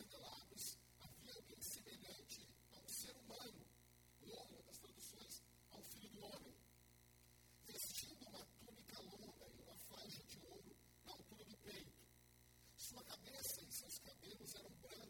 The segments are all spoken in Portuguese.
revelados, havia alguém semelhante a um ser humano, ou, das traduções, ao filho do homem, vestindo uma túnica longa e uma faixa de ouro na altura do peito. Sua cabeça e seus cabelos eram brancos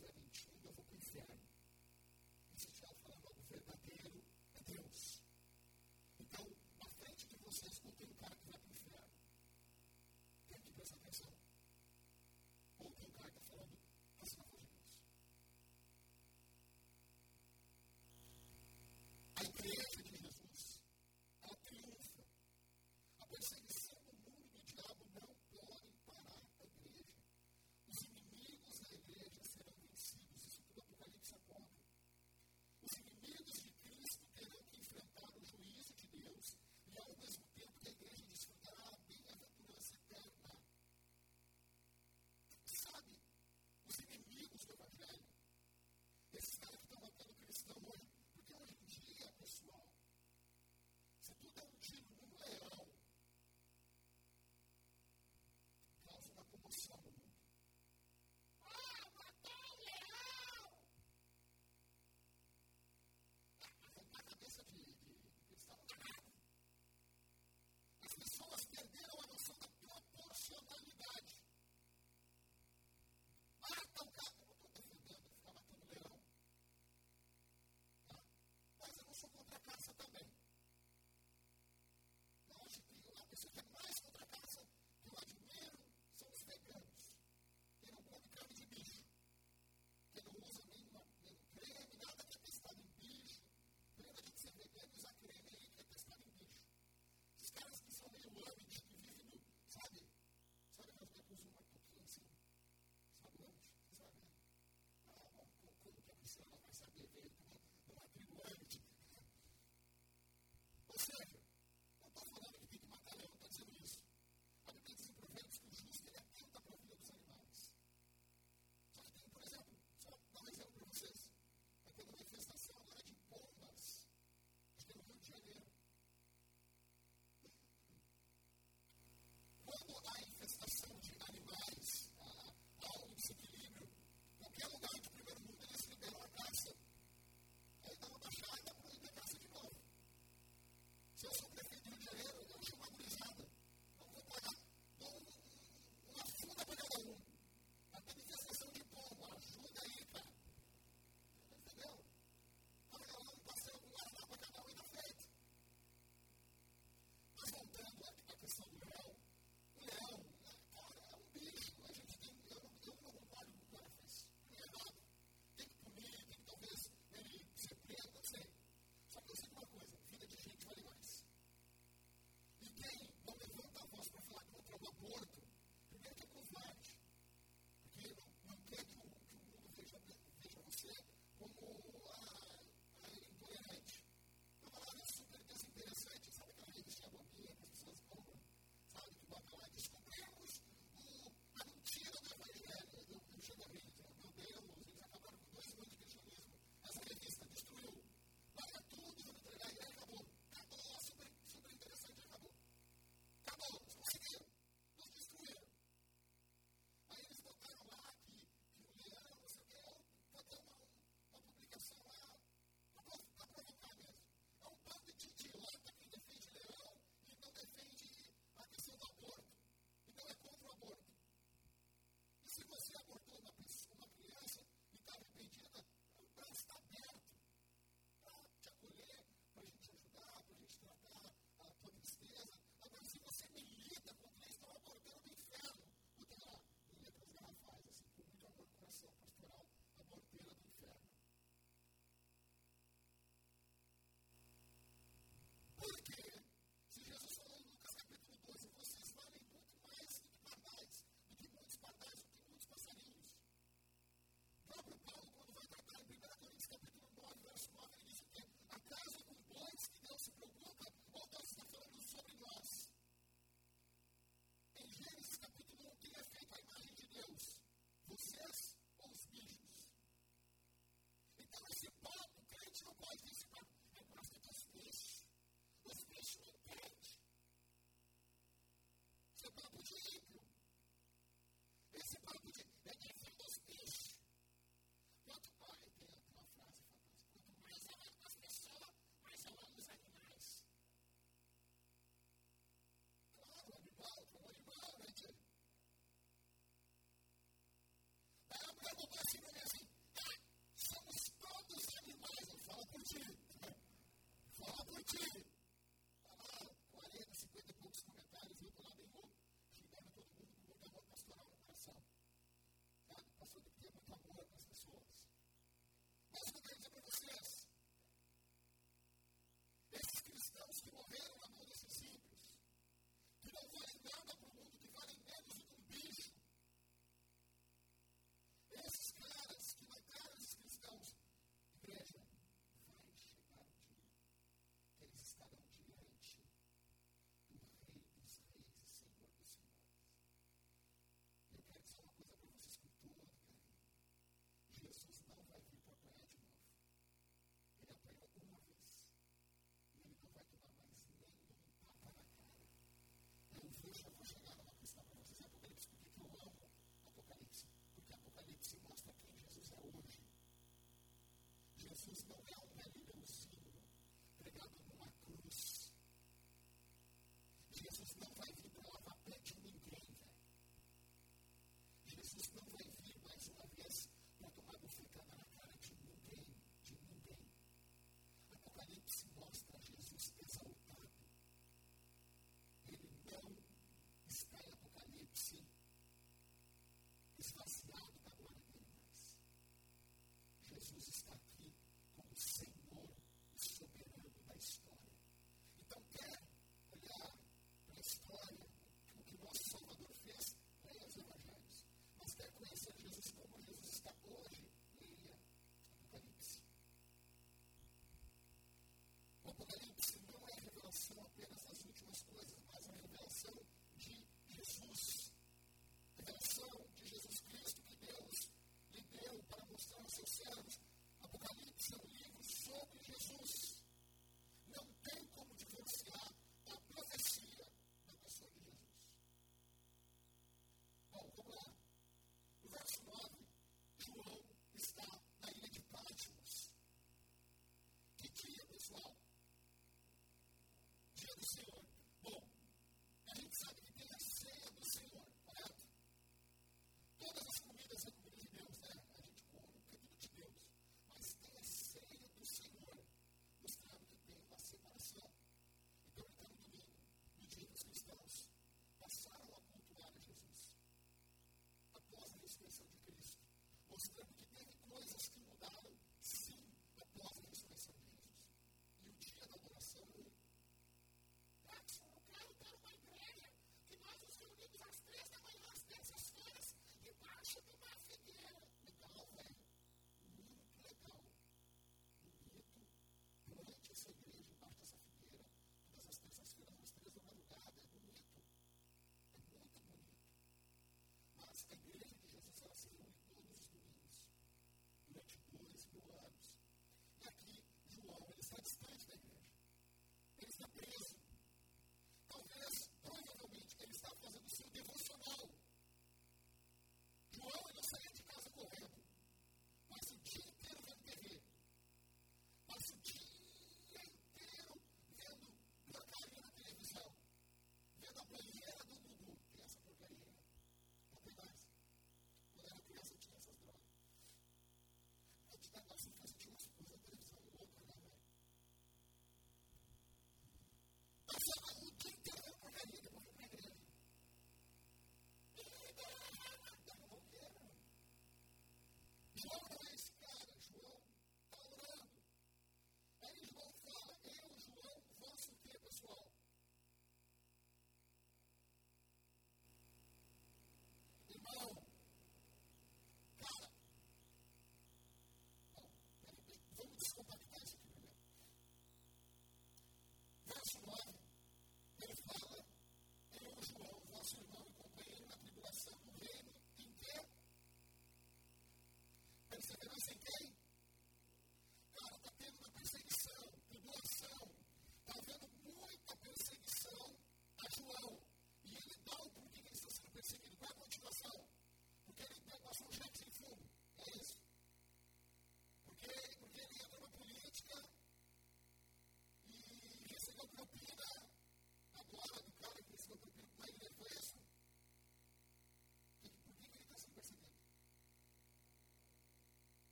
eu eu vou confiar.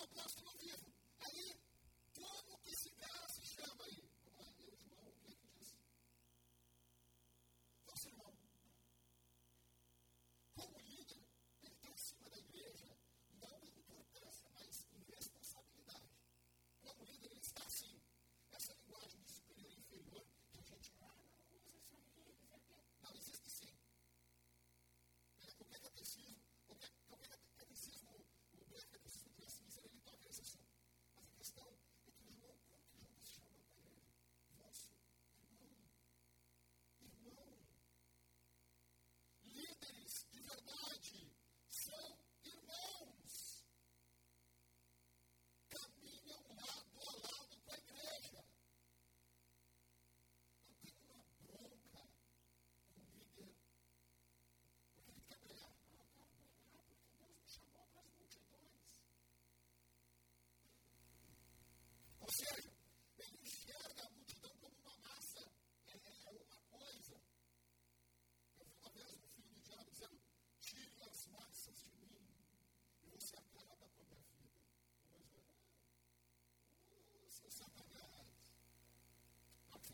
of Las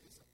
gracias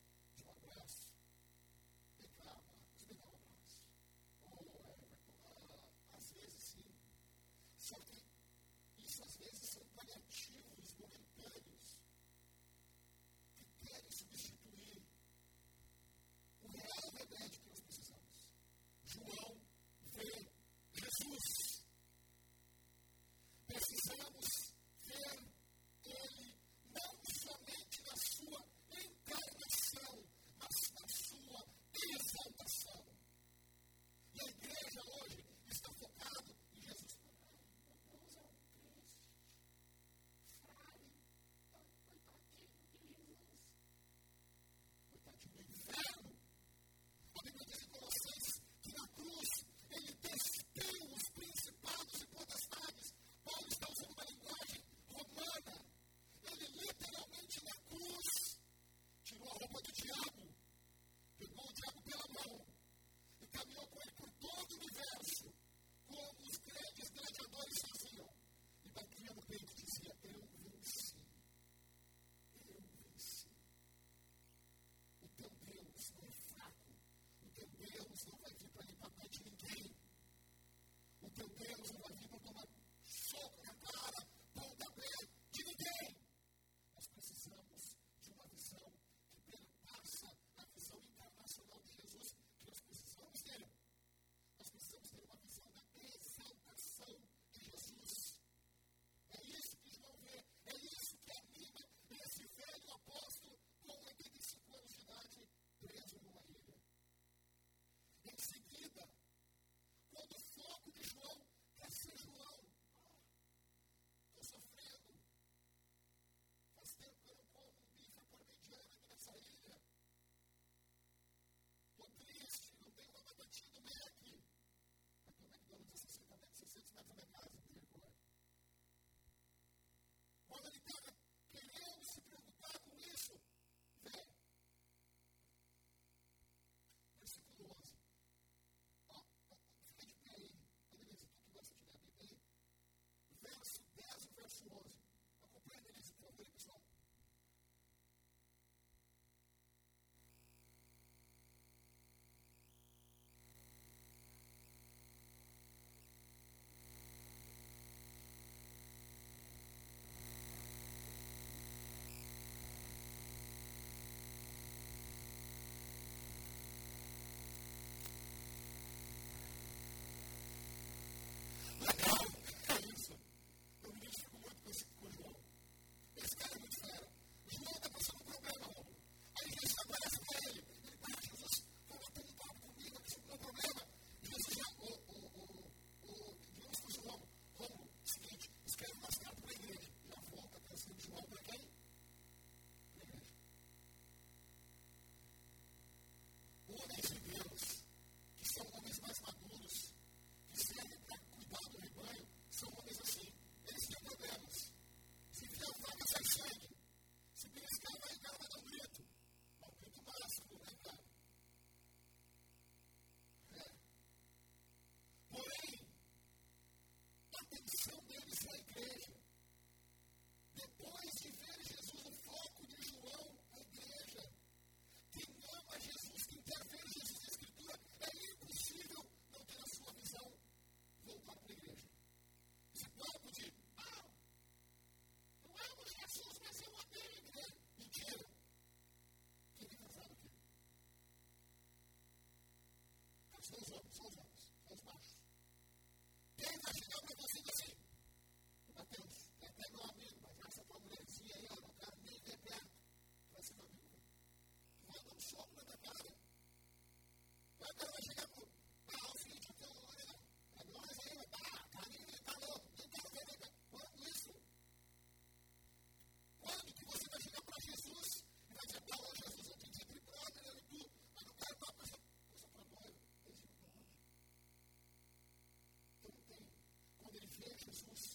business.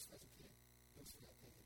this doesn't get, goes to